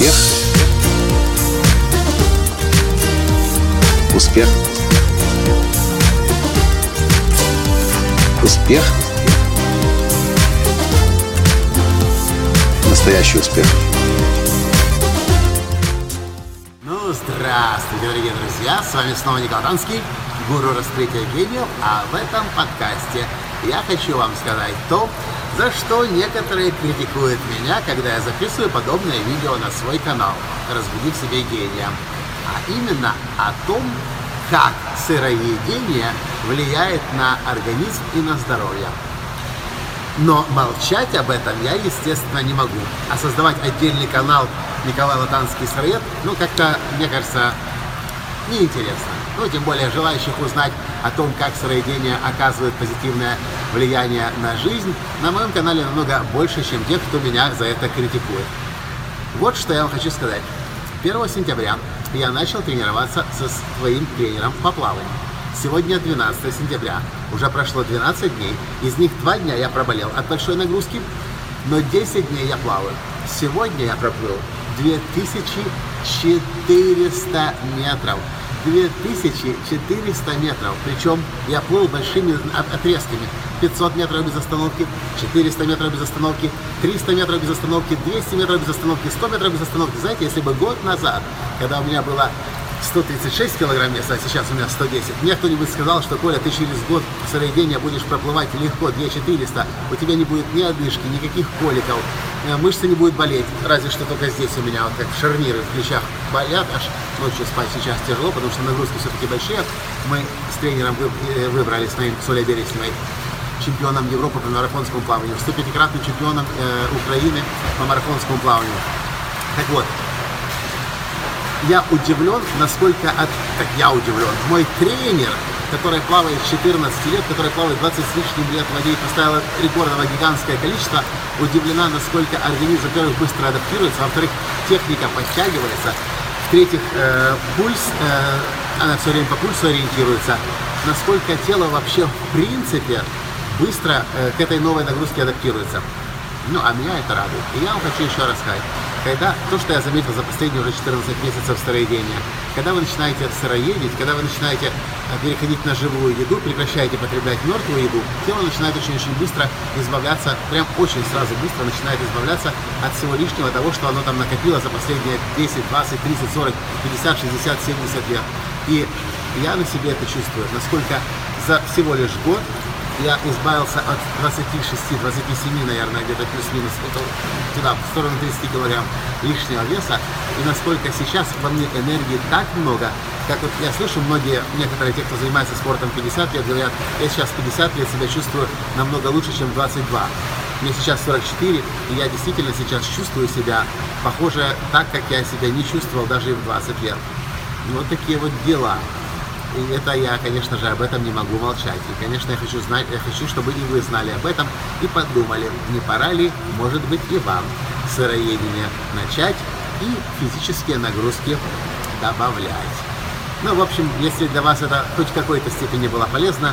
Успех. Успех. Успех. Настоящий успех. Ну, здравствуйте, дорогие друзья! С вами снова Николай Танский, гуру раскрытия гениев, а в этом подкасте я хочу вам сказать то, за что некоторые критикуют меня, когда я записываю подобное видео на свой канал «Разбуди в себе гения». А именно о том, как сыроедение влияет на организм и на здоровье. Но молчать об этом я, естественно, не могу. А создавать отдельный канал Николай Латанский сыроед, ну, как-то, мне кажется, неинтересно. Ну, тем более желающих узнать о том, как сыроедение оказывает позитивное влияние на жизнь, на моем канале намного больше, чем тех, кто меня за это критикует. Вот что я вам хочу сказать. 1 сентября я начал тренироваться со своим тренером по плаванию. Сегодня 12 сентября. Уже прошло 12 дней. Из них 2 дня я проболел от большой нагрузки, но 10 дней я плаваю. Сегодня я проплыл 2400 метров. 2400 метров. Причем я плыл большими отрезками. 500 метров без остановки, 400 метров без остановки, 300 метров без остановки, 200 метров без остановки, 100 метров без остановки. Знаете, если бы год назад, когда у меня было 136 килограмм веса, а сейчас у меня 110. Мне кто-нибудь сказал, что, Коля, ты через год сыроедения будешь проплывать легко 2400, у тебя не будет ни одышки, никаких коликов, э, мышцы не будут болеть, разве что только здесь у меня вот как шарниры в плечах болят, аж ночью спать сейчас тяжело, потому что нагрузки все-таки большие. Мы с тренером э, выбрали с моим Солей Бересневой чемпионом Европы по марафонскому плаванию, 105-кратным чемпионом э, Украины по марафонскому плаванию. Так вот, я удивлен, насколько, от, как я удивлен, мой тренер, который плавает 14 лет, который плавает 20 с лишним лет в воде и поставила рекордово гигантское количество, удивлена, насколько организм, во-первых, быстро адаптируется, во-вторых, техника подтягивается, в-третьих, э, пульс, э, она все время по пульсу ориентируется, насколько тело вообще в принципе быстро э, к этой новой нагрузке адаптируется. Ну, а меня это радует. И я вам хочу еще раз сказать, когда то, что я заметил за последние уже 14 месяцев сыроедения, когда вы начинаете сыроедить, когда вы начинаете переходить на живую еду, прекращаете потреблять мертвую еду, тело начинает очень-очень быстро избавляться, прям очень сразу быстро начинает избавляться от всего лишнего того, что оно там накопило за последние 10, 20, 30, 40, 50, 60, 70 лет. И я на себе это чувствую, насколько за всего лишь год я избавился от 26-27, наверное, где-то плюс-минус, туда, в сторону 30 килограмм лишнего веса, и насколько сейчас во мне энергии так много, как вот я слышу, многие, некоторые, те, кто занимается спортом 50 лет, говорят, я сейчас 50 лет себя чувствую намного лучше, чем 22. Мне сейчас 44, и я действительно сейчас чувствую себя похоже так, как я себя не чувствовал даже и в 20 лет. Вот такие вот дела. И это я, конечно же, об этом не могу молчать. И, конечно, я хочу знать, я хочу, чтобы и вы знали об этом и подумали, не пора ли, может быть, и вам сыроедение начать и физические нагрузки добавлять. Ну, в общем, если для вас это хоть в какой-то степени было полезно,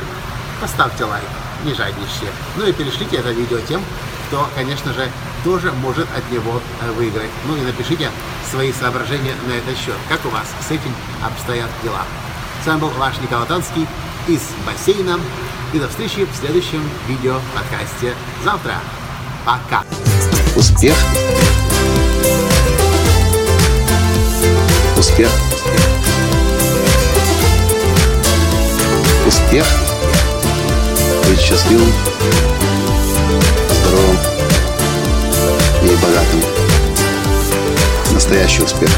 поставьте лайк, не жадничайте. Ну и перешлите это видео тем, кто, конечно же, тоже может от него выиграть. Ну и напишите свои соображения на этот счет. Как у вас с этим обстоят дела? С вами был ваш Николай Танский из бассейна. И до встречи в следующем видео подкасте завтра. Пока. Успех. Успех. Успех. Быть счастливым, здоровым и богатым. Настоящий успех.